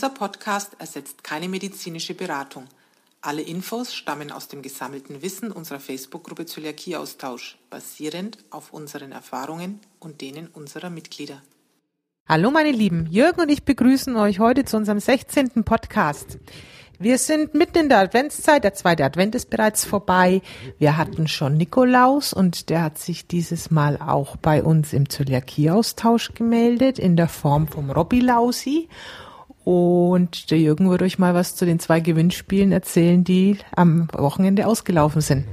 Dieser Podcast ersetzt keine medizinische Beratung. Alle Infos stammen aus dem gesammelten Wissen unserer Facebook-Gruppe Zöliakie-Austausch, basierend auf unseren Erfahrungen und denen unserer Mitglieder. Hallo meine Lieben, Jürgen und ich begrüßen euch heute zu unserem 16. Podcast. Wir sind mitten in der Adventszeit, der zweite Advent ist bereits vorbei. Wir hatten schon Nikolaus und der hat sich dieses Mal auch bei uns im Zöliakie-Austausch gemeldet in der Form vom Robby Lausi. Und der Jürgen wird euch mal was zu den zwei Gewinnspielen erzählen, die am Wochenende ausgelaufen sind.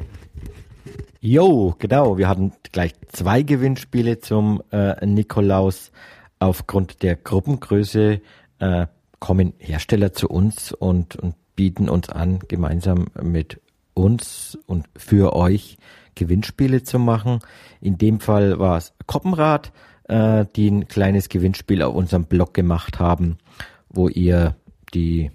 Jo, genau. Wir hatten gleich zwei Gewinnspiele zum äh, Nikolaus. Aufgrund der Gruppengröße äh, kommen Hersteller zu uns und, und bieten uns an, gemeinsam mit uns und für euch Gewinnspiele zu machen. In dem Fall war es Koppenrad, äh, die ein kleines Gewinnspiel auf unserem Blog gemacht haben wo ihr die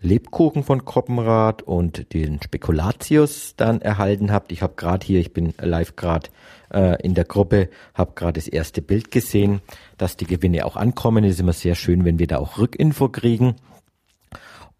Lebkuchen von Koppenrad und den Spekulatius dann erhalten habt. Ich habe gerade hier, ich bin live gerade äh, in der Gruppe, habe gerade das erste Bild gesehen, dass die Gewinne auch ankommen. Ist immer sehr schön, wenn wir da auch Rückinfo kriegen.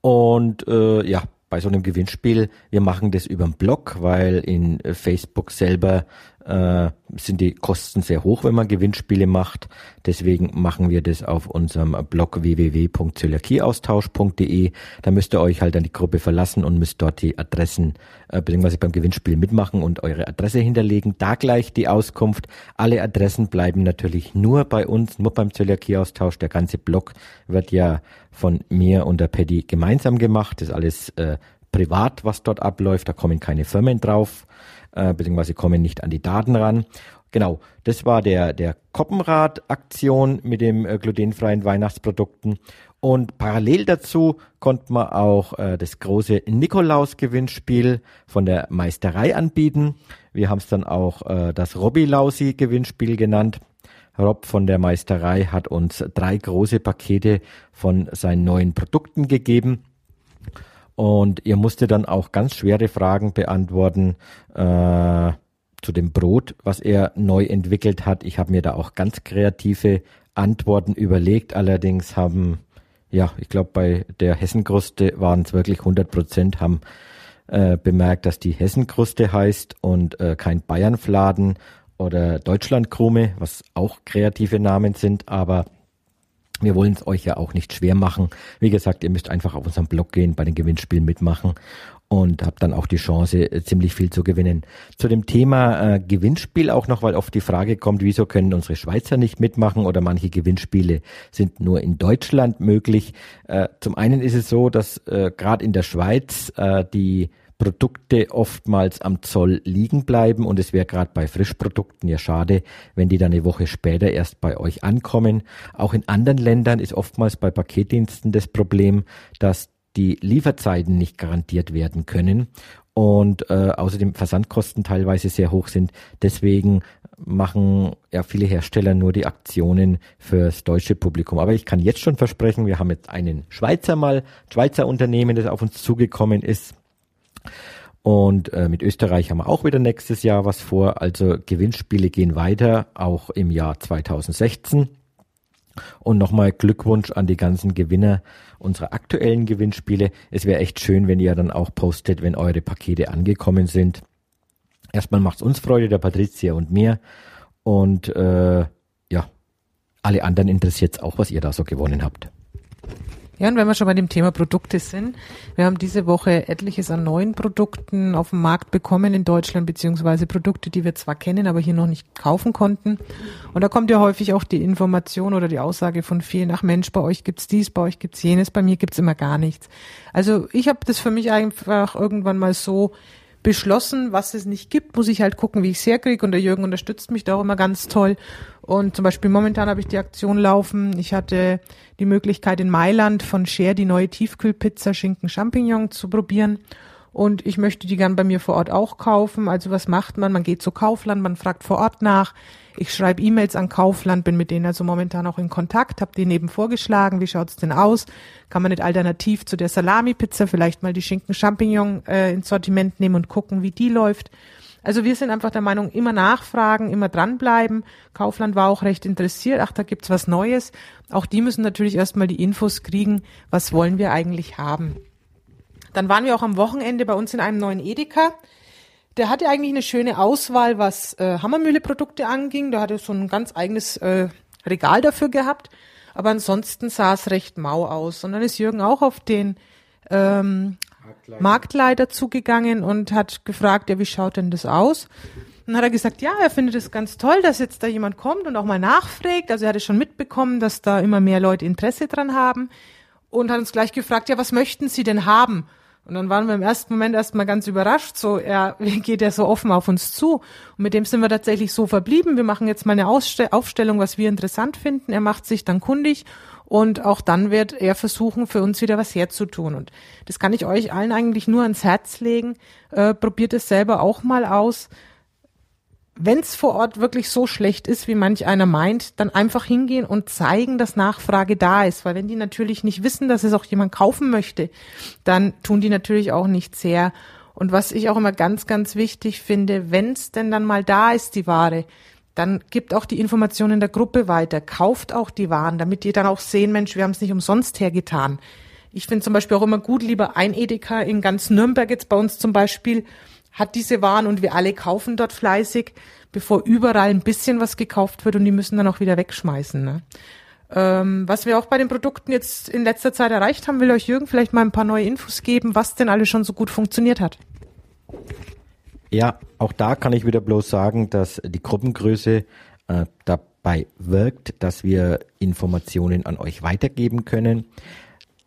Und äh, ja, bei so einem Gewinnspiel, wir machen das über den Blog, weil in Facebook selber äh, sind die Kosten sehr hoch, wenn man Gewinnspiele macht. Deswegen machen wir das auf unserem Blog www.zöliakieaustausch.de. Da müsst ihr euch halt an die Gruppe verlassen und müsst dort die Adressen äh, beziehungsweise beim Gewinnspiel mitmachen und eure Adresse hinterlegen. Da gleich die Auskunft. Alle Adressen bleiben natürlich nur bei uns, nur beim Zöliakieaustausch. Der ganze Blog wird ja von mir und der Paddy gemeinsam gemacht. Das ist alles äh, privat, was dort abläuft. Da kommen keine Firmen drauf äh, beziehungsweise kommen nicht an die Daten ran. Genau, das war der, der Koppenrad-Aktion mit dem äh, glutenfreien Weihnachtsprodukten. Und parallel dazu konnte man auch äh, das große Nikolaus-Gewinnspiel von der Meisterei anbieten. Wir haben es dann auch äh, das Robby-Lausi-Gewinnspiel genannt. Rob von der Meisterei hat uns drei große Pakete von seinen neuen Produkten gegeben. Und ihr musstet dann auch ganz schwere Fragen beantworten äh, zu dem Brot, was er neu entwickelt hat. Ich habe mir da auch ganz kreative Antworten überlegt. Allerdings haben, ja, ich glaube, bei der Hessenkruste waren es wirklich 100 Prozent, haben äh, bemerkt, dass die Hessenkruste heißt und äh, kein Bayernfladen oder Deutschlandkrume, was auch kreative Namen sind, aber wir wollen es euch ja auch nicht schwer machen. Wie gesagt, ihr müsst einfach auf unserem Blog gehen, bei den Gewinnspielen mitmachen und habt dann auch die Chance, ziemlich viel zu gewinnen. Zu dem Thema äh, Gewinnspiel auch noch, weil oft die Frage kommt, wieso können unsere Schweizer nicht mitmachen oder manche Gewinnspiele sind nur in Deutschland möglich. Äh, zum einen ist es so, dass äh, gerade in der Schweiz äh, die Produkte oftmals am Zoll liegen bleiben und es wäre gerade bei Frischprodukten ja schade, wenn die dann eine Woche später erst bei euch ankommen. Auch in anderen Ländern ist oftmals bei Paketdiensten das Problem, dass die Lieferzeiten nicht garantiert werden können und äh, außerdem Versandkosten teilweise sehr hoch sind. Deswegen machen ja viele Hersteller nur die Aktionen fürs deutsche Publikum. Aber ich kann jetzt schon versprechen, wir haben jetzt einen Schweizer mal, Schweizer Unternehmen, das auf uns zugekommen ist und äh, mit Österreich haben wir auch wieder nächstes Jahr was vor. Also Gewinnspiele gehen weiter, auch im Jahr 2016. Und nochmal Glückwunsch an die ganzen Gewinner unserer aktuellen Gewinnspiele. Es wäre echt schön, wenn ihr dann auch postet, wenn eure Pakete angekommen sind. Erstmal macht's uns Freude, der Patricia und mir. Und äh, ja, alle anderen interessiert auch, was ihr da so gewonnen habt. Ja, und wenn wir schon bei dem Thema Produkte sind, wir haben diese Woche etliches an neuen Produkten auf dem Markt bekommen in Deutschland, beziehungsweise Produkte, die wir zwar kennen, aber hier noch nicht kaufen konnten. Und da kommt ja häufig auch die Information oder die Aussage von vielen, ach Mensch, bei euch gibt's dies, bei euch gibt's jenes, bei mir gibt's immer gar nichts. Also ich habe das für mich einfach irgendwann mal so beschlossen, was es nicht gibt, muss ich halt gucken, wie ich es herkriege. Und der Jürgen unterstützt mich da auch immer ganz toll. Und zum Beispiel momentan habe ich die Aktion laufen. Ich hatte die Möglichkeit in Mailand von Share die neue Tiefkühlpizza Schinken Champignon zu probieren. Und ich möchte die gern bei mir vor Ort auch kaufen. Also was macht man? Man geht zu Kaufland, man fragt vor Ort nach. Ich schreibe E-Mails an Kaufland, bin mit denen also momentan auch in Kontakt, habe denen eben vorgeschlagen, wie schaut's denn aus? Kann man nicht alternativ zu der Salami-Pizza vielleicht mal die Schinken-Champignon äh, ins Sortiment nehmen und gucken, wie die läuft? Also wir sind einfach der Meinung, immer nachfragen, immer dranbleiben. Kaufland war auch recht interessiert. Ach, da gibt's was Neues. Auch die müssen natürlich erstmal die Infos kriegen, was wollen wir eigentlich haben. Dann waren wir auch am Wochenende bei uns in einem neuen Edeka. Der hatte eigentlich eine schöne Auswahl, was äh, Hammermühle-Produkte anging. Der hatte so ein ganz eigenes äh, Regal dafür gehabt. Aber ansonsten sah es recht mau aus. Und dann ist Jürgen auch auf den ähm, Marktleiter. Marktleiter zugegangen und hat gefragt, ja, wie schaut denn das aus? Und dann hat er gesagt, ja, er findet es ganz toll, dass jetzt da jemand kommt und auch mal nachfragt. Also er hatte schon mitbekommen, dass da immer mehr Leute Interesse dran haben und hat uns gleich gefragt, ja, was möchten Sie denn haben? Und dann waren wir im ersten Moment erstmal ganz überrascht, so, er geht ja so offen auf uns zu. Und mit dem sind wir tatsächlich so verblieben. Wir machen jetzt mal eine Ausste Aufstellung, was wir interessant finden. Er macht sich dann kundig und auch dann wird er versuchen, für uns wieder was herzutun. Und das kann ich euch allen eigentlich nur ans Herz legen. Äh, probiert es selber auch mal aus wenn es vor Ort wirklich so schlecht ist, wie manch einer meint, dann einfach hingehen und zeigen, dass Nachfrage da ist. Weil wenn die natürlich nicht wissen, dass es auch jemand kaufen möchte, dann tun die natürlich auch nicht sehr. Und was ich auch immer ganz, ganz wichtig finde, wenn es denn dann mal da ist, die Ware, dann gibt auch die Information in der Gruppe weiter, kauft auch die Waren, damit die dann auch sehen, Mensch, wir haben es nicht umsonst hergetan. Ich finde zum Beispiel auch immer gut, lieber ein Edeka in ganz Nürnberg jetzt bei uns zum Beispiel, hat diese Waren und wir alle kaufen dort fleißig, bevor überall ein bisschen was gekauft wird und die müssen dann auch wieder wegschmeißen. Ne? Ähm, was wir auch bei den Produkten jetzt in letzter Zeit erreicht haben, will euch Jürgen vielleicht mal ein paar neue Infos geben, was denn alles schon so gut funktioniert hat. Ja, auch da kann ich wieder bloß sagen, dass die Gruppengröße äh, dabei wirkt, dass wir Informationen an euch weitergeben können.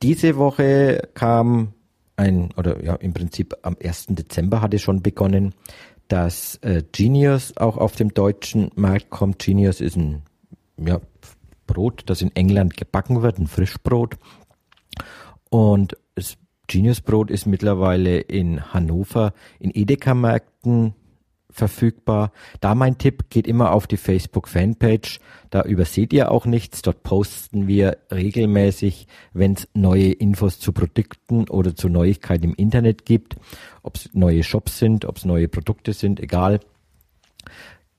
Diese Woche kam ein, oder ja, im Prinzip am 1. Dezember hat es schon begonnen, dass äh, Genius auch auf dem deutschen Markt kommt. Genius ist ein ja, Brot, das in England gebacken wird, ein Frischbrot. Und das Genius Brot ist mittlerweile in Hannover in Edeka-Märkten verfügbar. Da mein Tipp, geht immer auf die Facebook-Fanpage. Da überseht ihr auch nichts. Dort posten wir regelmäßig, wenn es neue Infos zu Produkten oder zu Neuigkeiten im Internet gibt. Ob es neue Shops sind, ob es neue Produkte sind, egal.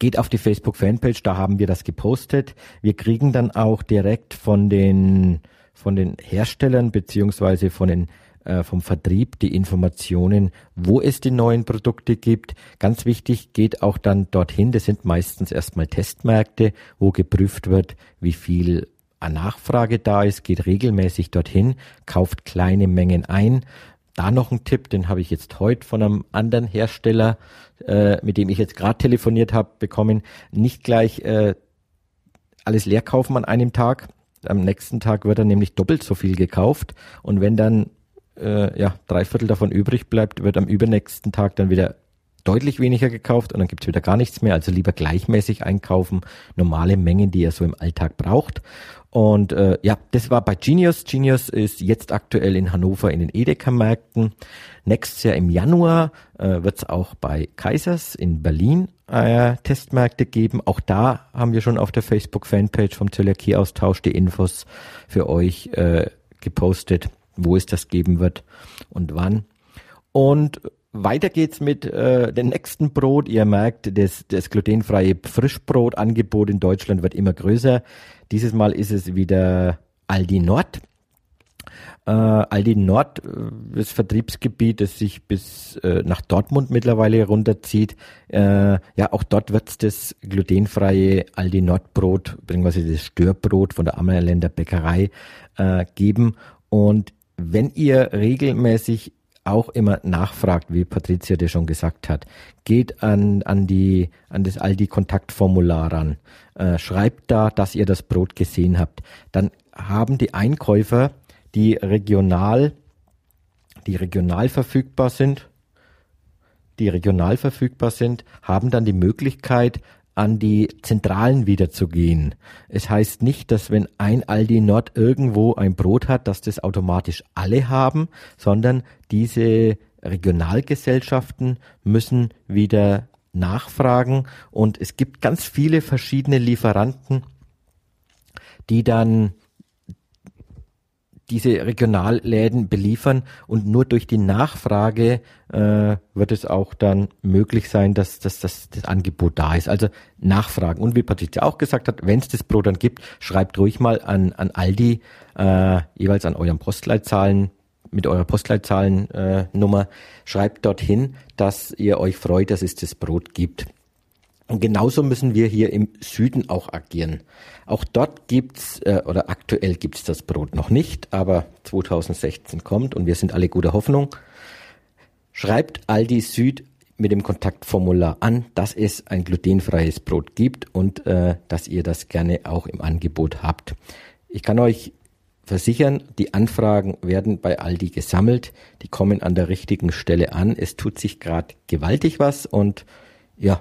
Geht auf die Facebook-Fanpage, da haben wir das gepostet. Wir kriegen dann auch direkt von den, von den Herstellern beziehungsweise von den äh, vom Vertrieb die Informationen, wo es die neuen Produkte gibt. Ganz wichtig, geht auch dann dorthin. Das sind meistens erstmal Testmärkte, wo geprüft wird, wie viel Nachfrage da ist, geht regelmäßig dorthin, kauft kleine Mengen ein. Da noch ein Tipp, den habe ich jetzt heute von einem anderen Hersteller, äh, mit dem ich jetzt gerade telefoniert habe, bekommen. Nicht gleich äh, alles leer kaufen an einem Tag. Am nächsten Tag wird dann nämlich doppelt so viel gekauft. Und wenn dann äh, ja, drei Viertel davon übrig bleibt, wird am übernächsten Tag dann wieder deutlich weniger gekauft und dann gibt's wieder gar nichts mehr. Also lieber gleichmäßig einkaufen, normale Mengen, die ihr so im Alltag braucht. Und äh, ja, das war bei Genius. Genius ist jetzt aktuell in Hannover in den Edeka-Märkten. Nächstes Jahr im Januar äh, wird auch bei Kaisers in Berlin äh, Testmärkte geben. Auch da haben wir schon auf der Facebook-Fanpage vom Zöliakie-Austausch die Infos für euch äh, gepostet wo es das geben wird und wann. Und weiter geht's mit äh, dem nächsten Brot. Ihr merkt, das, das glutenfreie Frischbrotangebot in Deutschland wird immer größer. Dieses Mal ist es wieder Aldi Nord. Äh, Aldi Nord, äh, das Vertriebsgebiet, das sich bis äh, nach Dortmund mittlerweile runterzieht. Äh, ja, auch dort wird's das glutenfreie Aldi Nord Brot, beziehungsweise das Störbrot von der Ammerländer Bäckerei äh, geben. Und wenn ihr regelmäßig auch immer nachfragt, wie Patricia dir schon gesagt hat, geht an, an die, an das Aldi Kontaktformular ran, äh, schreibt da, dass ihr das Brot gesehen habt. Dann haben die Einkäufer, die regional, die regional verfügbar sind, die regional verfügbar sind, haben dann die Möglichkeit, an die Zentralen wiederzugehen. Es heißt nicht, dass wenn ein Aldi Nord irgendwo ein Brot hat, dass das automatisch alle haben, sondern diese Regionalgesellschaften müssen wieder nachfragen und es gibt ganz viele verschiedene Lieferanten, die dann diese Regionalläden beliefern und nur durch die Nachfrage äh, wird es auch dann möglich sein, dass, dass, dass das Angebot da ist. Also nachfragen. Und wie Patricia auch gesagt hat, wenn es das Brot dann gibt, schreibt ruhig mal an, an Aldi, äh, jeweils an euren Postleitzahlen, mit eurer Postleitzahlen-Nummer, äh, schreibt dorthin, dass ihr euch freut, dass es das Brot gibt. Und genauso müssen wir hier im Süden auch agieren. Auch dort gibt's äh, oder aktuell gibt's das Brot noch nicht, aber 2016 kommt und wir sind alle guter Hoffnung. Schreibt Aldi Süd mit dem Kontaktformular an, dass es ein glutenfreies Brot gibt und äh, dass ihr das gerne auch im Angebot habt. Ich kann euch versichern, die Anfragen werden bei Aldi gesammelt, die kommen an der richtigen Stelle an. Es tut sich gerade gewaltig was und ja,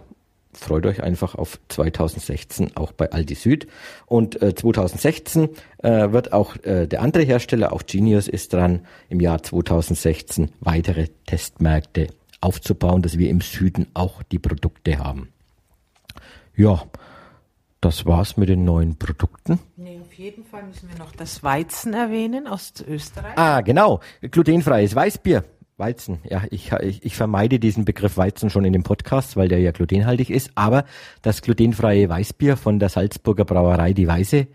freut euch einfach auf 2016 auch bei Aldi Süd. Und äh, 2016 äh, wird auch äh, der andere Hersteller, auch Genius ist dran, im Jahr 2016 weitere Testmärkte aufzubauen, dass wir im Süden auch die Produkte haben. Ja, das war's mit den neuen Produkten. Nee, auf jeden Fall müssen wir noch das Weizen erwähnen aus Österreich. Ah, genau. Glutenfreies Weißbier. Weizen, ja, ich, ich, ich vermeide diesen Begriff Weizen schon in dem Podcast, weil der ja glutenhaltig ist, aber das glutenfreie Weißbier von der Salzburger Brauerei Die Weiße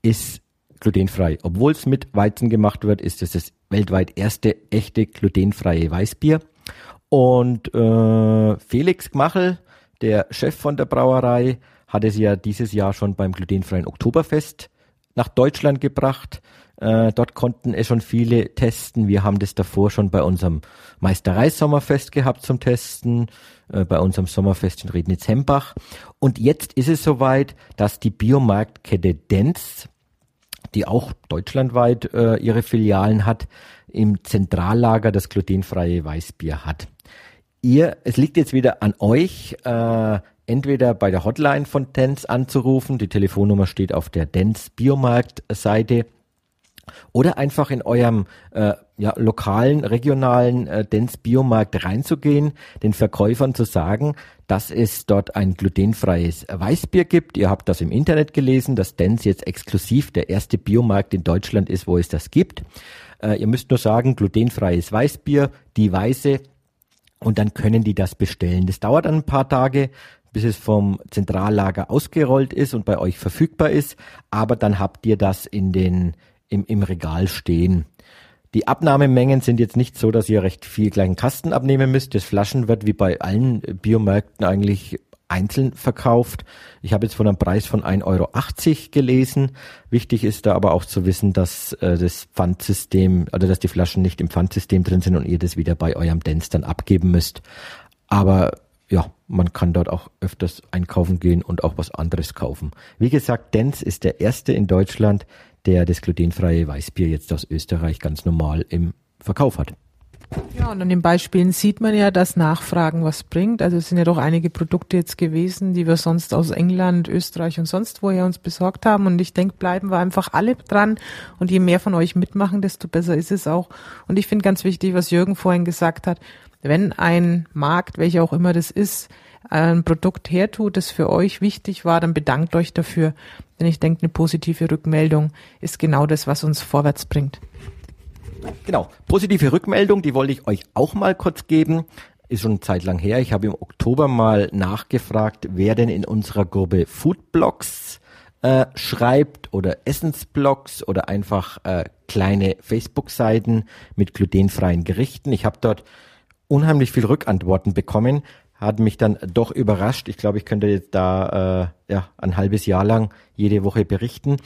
ist glutenfrei. Obwohl es mit Weizen gemacht wird, ist es das weltweit erste echte glutenfreie Weißbier. Und äh, Felix Gmachel, der Chef von der Brauerei, hat es ja dieses Jahr schon beim glutenfreien Oktoberfest nach Deutschland gebracht. Äh, dort konnten es schon viele testen. Wir haben das davor schon bei unserem Meisterei-Sommerfest gehabt zum Testen, äh, bei unserem Sommerfest in Rednitz-Hembach. Und jetzt ist es soweit, dass die Biomarktkette Dents, die auch deutschlandweit äh, ihre Filialen hat, im Zentrallager das glutenfreie Weißbier hat. Ihr, es liegt jetzt wieder an euch, äh, entweder bei der Hotline von Dents anzurufen, die Telefonnummer steht auf der Dents Biomarkt-Seite, oder einfach in eurem äh, ja, lokalen, regionalen äh, Dens Biomarkt reinzugehen, den Verkäufern zu sagen, dass es dort ein glutenfreies Weißbier gibt. Ihr habt das im Internet gelesen, dass Dens jetzt exklusiv der erste Biomarkt in Deutschland ist, wo es das gibt. Äh, ihr müsst nur sagen, glutenfreies Weißbier, die Weiße, und dann können die das bestellen. Das dauert ein paar Tage, bis es vom Zentrallager ausgerollt ist und bei euch verfügbar ist, aber dann habt ihr das in den im, im Regal stehen. Die Abnahmemengen sind jetzt nicht so, dass ihr recht viel kleinen Kasten abnehmen müsst. Das Flaschen wird wie bei allen Biomärkten eigentlich einzeln verkauft. Ich habe jetzt von einem Preis von 1,80 Euro gelesen. Wichtig ist da aber auch zu wissen, dass äh, das Pfandsystem oder dass die Flaschen nicht im Pfandsystem drin sind und ihr das wieder bei eurem Dens dann abgeben müsst. Aber ja, man kann dort auch öfters einkaufen gehen und auch was anderes kaufen. Wie gesagt, Dens ist der erste in Deutschland, der das glutenfreie Weißbier jetzt aus Österreich ganz normal im Verkauf hat. Ja, und an den Beispielen sieht man ja, dass Nachfragen was bringt. Also es sind ja doch einige Produkte jetzt gewesen, die wir sonst aus England, Österreich und sonst woher uns besorgt haben. Und ich denke, bleiben wir einfach alle dran. Und je mehr von euch mitmachen, desto besser ist es auch. Und ich finde ganz wichtig, was Jürgen vorhin gesagt hat. Wenn ein Markt, welcher auch immer das ist, ein Produkt hertut, das für euch wichtig war, dann bedankt euch dafür. Denn ich denke, eine positive Rückmeldung ist genau das, was uns vorwärts bringt. Genau, positive Rückmeldung, die wollte ich euch auch mal kurz geben. Ist schon eine Zeit lang her. Ich habe im Oktober mal nachgefragt, wer denn in unserer Gruppe Foodblogs äh, schreibt oder Essensblogs oder einfach äh, kleine Facebook-Seiten mit glutenfreien Gerichten. Ich habe dort unheimlich viel Rückantworten bekommen hat mich dann doch überrascht. Ich glaube, ich könnte jetzt da äh, ja ein halbes Jahr lang jede Woche berichten.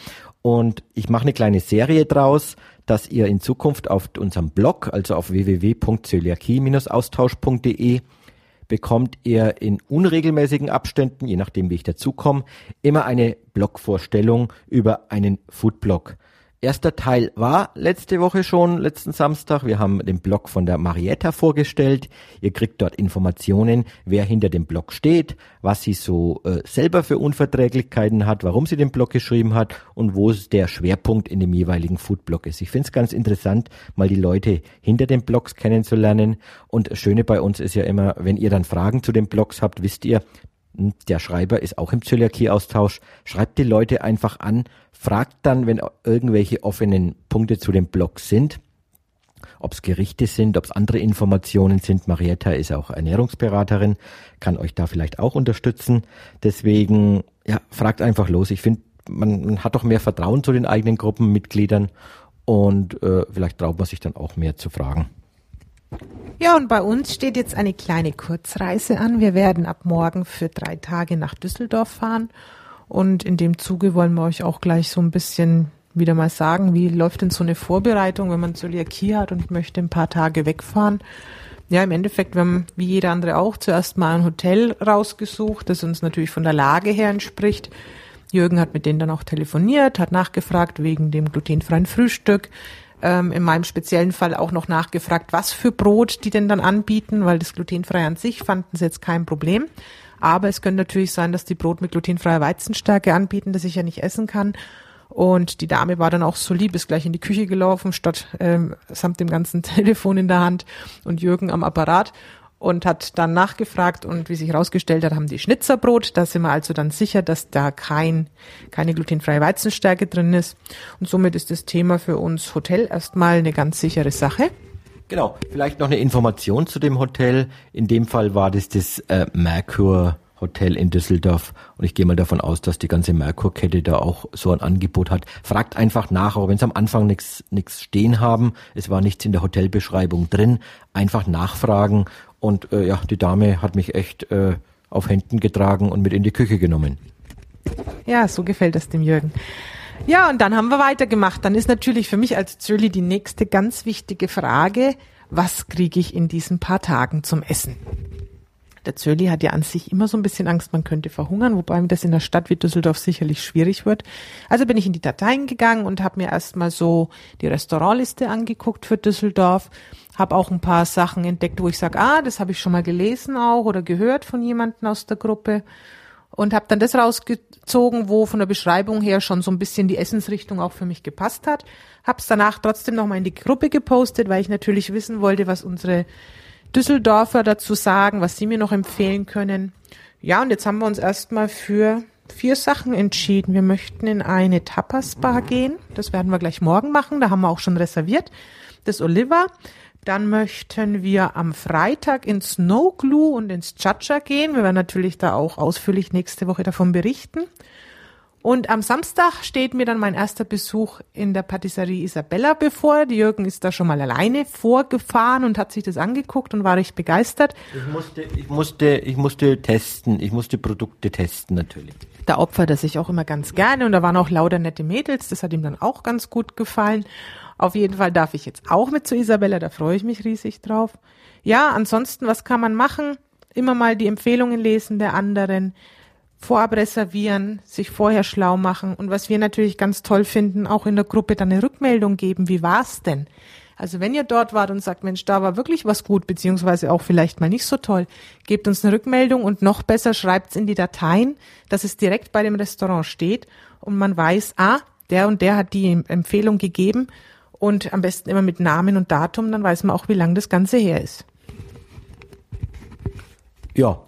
Und ich mache eine kleine Serie draus, dass ihr in Zukunft auf unserem Blog, also auf www.zöliakie-austausch.de, bekommt ihr in unregelmäßigen Abständen, je nachdem wie ich dazukomme, immer eine Blogvorstellung über einen Foodblog. Erster Teil war letzte Woche schon, letzten Samstag. Wir haben den Blog von der Marietta vorgestellt. Ihr kriegt dort Informationen, wer hinter dem Blog steht, was sie so äh, selber für Unverträglichkeiten hat, warum sie den Blog geschrieben hat und wo der Schwerpunkt in dem jeweiligen Foodblog ist. Ich finde es ganz interessant, mal die Leute hinter den Blogs kennenzulernen. Und das Schöne bei uns ist ja immer, wenn ihr dann Fragen zu den Blogs habt, wisst ihr, der Schreiber ist auch im Zöliakie-Austausch. Schreibt die Leute einfach an, fragt dann, wenn irgendwelche offenen Punkte zu dem Blog sind, ob es Gerichte sind, ob es andere Informationen sind. Marietta ist auch Ernährungsberaterin, kann euch da vielleicht auch unterstützen. Deswegen, ja, fragt einfach los. Ich finde, man, man, hat doch mehr Vertrauen zu den eigenen Gruppenmitgliedern und äh, vielleicht traut man sich dann auch mehr zu fragen. Ja, und bei uns steht jetzt eine kleine Kurzreise an. Wir werden ab morgen für drei Tage nach Düsseldorf fahren. Und in dem Zuge wollen wir euch auch gleich so ein bisschen wieder mal sagen, wie läuft denn so eine Vorbereitung, wenn man Zöliakie hat und möchte ein paar Tage wegfahren. Ja, im Endeffekt, wir haben wie jeder andere auch zuerst mal ein Hotel rausgesucht, das uns natürlich von der Lage her entspricht. Jürgen hat mit denen dann auch telefoniert, hat nachgefragt wegen dem glutenfreien Frühstück. Ähm, in meinem speziellen Fall auch noch nachgefragt, was für Brot die denn dann anbieten, weil das glutenfrei an sich fanden sie jetzt kein Problem. Aber es könnte natürlich sein, dass die Brot mit glutenfreier Weizenstärke anbieten, das ich ja nicht essen kann. Und die Dame war dann auch so lieb, ist gleich in die Küche gelaufen, statt ähm, samt dem ganzen Telefon in der Hand und Jürgen am Apparat und hat dann nachgefragt und wie sich herausgestellt hat, haben die Schnitzerbrot. Da sind wir also dann sicher, dass da kein, keine glutenfreie Weizenstärke drin ist. Und somit ist das Thema für uns Hotel erstmal eine ganz sichere Sache. Genau, vielleicht noch eine Information zu dem Hotel. In dem Fall war das das äh, Merkur Hotel in Düsseldorf. Und ich gehe mal davon aus, dass die ganze Merkur-Kette da auch so ein Angebot hat. Fragt einfach nach, auch wenn sie am Anfang nichts stehen haben. Es war nichts in der Hotelbeschreibung drin. Einfach nachfragen. Und äh, ja, die Dame hat mich echt äh, auf Händen getragen und mit in die Küche genommen. Ja, so gefällt es dem Jürgen. Ja, und dann haben wir weitergemacht. Dann ist natürlich für mich als Zöli die nächste ganz wichtige Frage, was kriege ich in diesen paar Tagen zum Essen? Der Zöli hat ja an sich immer so ein bisschen Angst, man könnte verhungern, wobei mir das in der Stadt wie Düsseldorf sicherlich schwierig wird. Also bin ich in die Dateien gegangen und habe mir erstmal so die Restaurantliste angeguckt für Düsseldorf, habe auch ein paar Sachen entdeckt, wo ich sage, ah, das habe ich schon mal gelesen auch oder gehört von jemandem aus der Gruppe und habe dann das rausgezogen, wo von der Beschreibung her schon so ein bisschen die Essensrichtung auch für mich gepasst hat. Hab's danach trotzdem nochmal in die Gruppe gepostet, weil ich natürlich wissen wollte, was unsere Düsseldorfer dazu sagen, was sie mir noch empfehlen können. Ja, und jetzt haben wir uns erstmal für vier Sachen entschieden. Wir möchten in eine Tapas-Bar gehen. Das werden wir gleich morgen machen. Da haben wir auch schon reserviert. Das Oliver. Dann möchten wir am Freitag ins Snow Glue und ins Chacha gehen. Wir werden natürlich da auch ausführlich nächste Woche davon berichten. Und am Samstag steht mir dann mein erster Besuch in der Patisserie Isabella bevor. Die Jürgen ist da schon mal alleine vorgefahren und hat sich das angeguckt und war recht begeistert. Ich musste, ich musste, ich musste testen. Ich musste Produkte testen natürlich. Da opfert er sich auch immer ganz gerne und da waren auch lauter nette Mädels. Das hat ihm dann auch ganz gut gefallen. Auf jeden Fall darf ich jetzt auch mit zu Isabella. Da freue ich mich riesig drauf. Ja, ansonsten, was kann man machen? Immer mal die Empfehlungen lesen der anderen vorab reservieren, sich vorher schlau machen und was wir natürlich ganz toll finden, auch in der Gruppe dann eine Rückmeldung geben. Wie war's denn? Also wenn ihr dort wart und sagt, Mensch, da war wirklich was gut, beziehungsweise auch vielleicht mal nicht so toll, gebt uns eine Rückmeldung und noch besser schreibt's in die Dateien, dass es direkt bei dem Restaurant steht und man weiß, ah, der und der hat die Empfehlung gegeben und am besten immer mit Namen und Datum, dann weiß man auch, wie lang das Ganze her ist. Ja,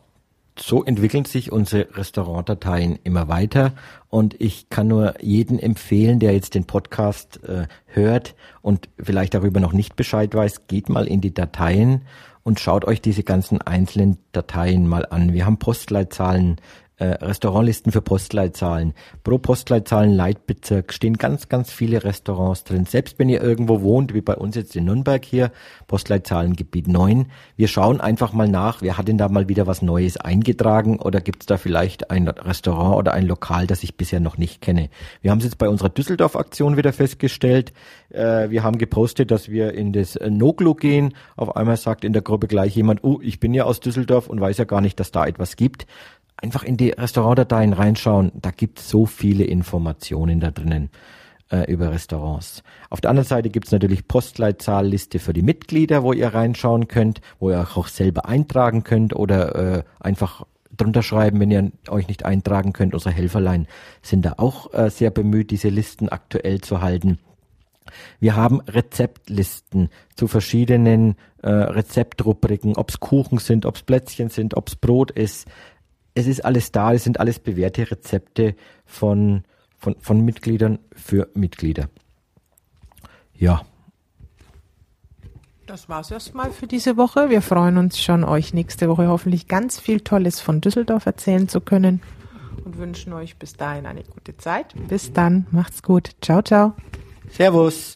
so entwickeln sich unsere Restaurantdateien immer weiter und ich kann nur jeden empfehlen, der jetzt den Podcast äh, hört und vielleicht darüber noch nicht Bescheid weiß, geht mal in die Dateien und schaut euch diese ganzen einzelnen Dateien mal an. Wir haben Postleitzahlen Restaurantlisten für Postleitzahlen. Pro Postleitzahlen-Leitbezirk stehen ganz, ganz viele Restaurants drin. Selbst wenn ihr irgendwo wohnt, wie bei uns jetzt in Nürnberg hier, Postleitzahlengebiet 9. Wir schauen einfach mal nach, wer hat denn da mal wieder was Neues eingetragen oder gibt es da vielleicht ein Restaurant oder ein Lokal, das ich bisher noch nicht kenne. Wir haben es jetzt bei unserer Düsseldorf-Aktion wieder festgestellt. Äh, wir haben gepostet, dass wir in das Noglu gehen. Auf einmal sagt in der Gruppe gleich jemand, oh, ich bin ja aus Düsseldorf und weiß ja gar nicht, dass da etwas gibt einfach in die Restaurantdateien reinschauen. Da gibt es so viele Informationen da drinnen äh, über Restaurants. Auf der anderen Seite gibt es natürlich Postleitzahlliste für die Mitglieder, wo ihr reinschauen könnt, wo ihr auch selber eintragen könnt oder äh, einfach drunter schreiben, wenn ihr euch nicht eintragen könnt. Unsere Helferlein sind da auch äh, sehr bemüht, diese Listen aktuell zu halten. Wir haben Rezeptlisten zu verschiedenen äh, Rezeptrubriken, ob es Kuchen sind, ob es Plätzchen sind, ob es Brot ist es ist alles da, es sind alles bewährte Rezepte von, von, von Mitgliedern für Mitglieder. Ja. Das war's erstmal für diese Woche. Wir freuen uns schon, euch nächste Woche hoffentlich ganz viel Tolles von Düsseldorf erzählen zu können und wünschen euch bis dahin eine gute Zeit. Bis dann, macht's gut. Ciao, ciao. Servus.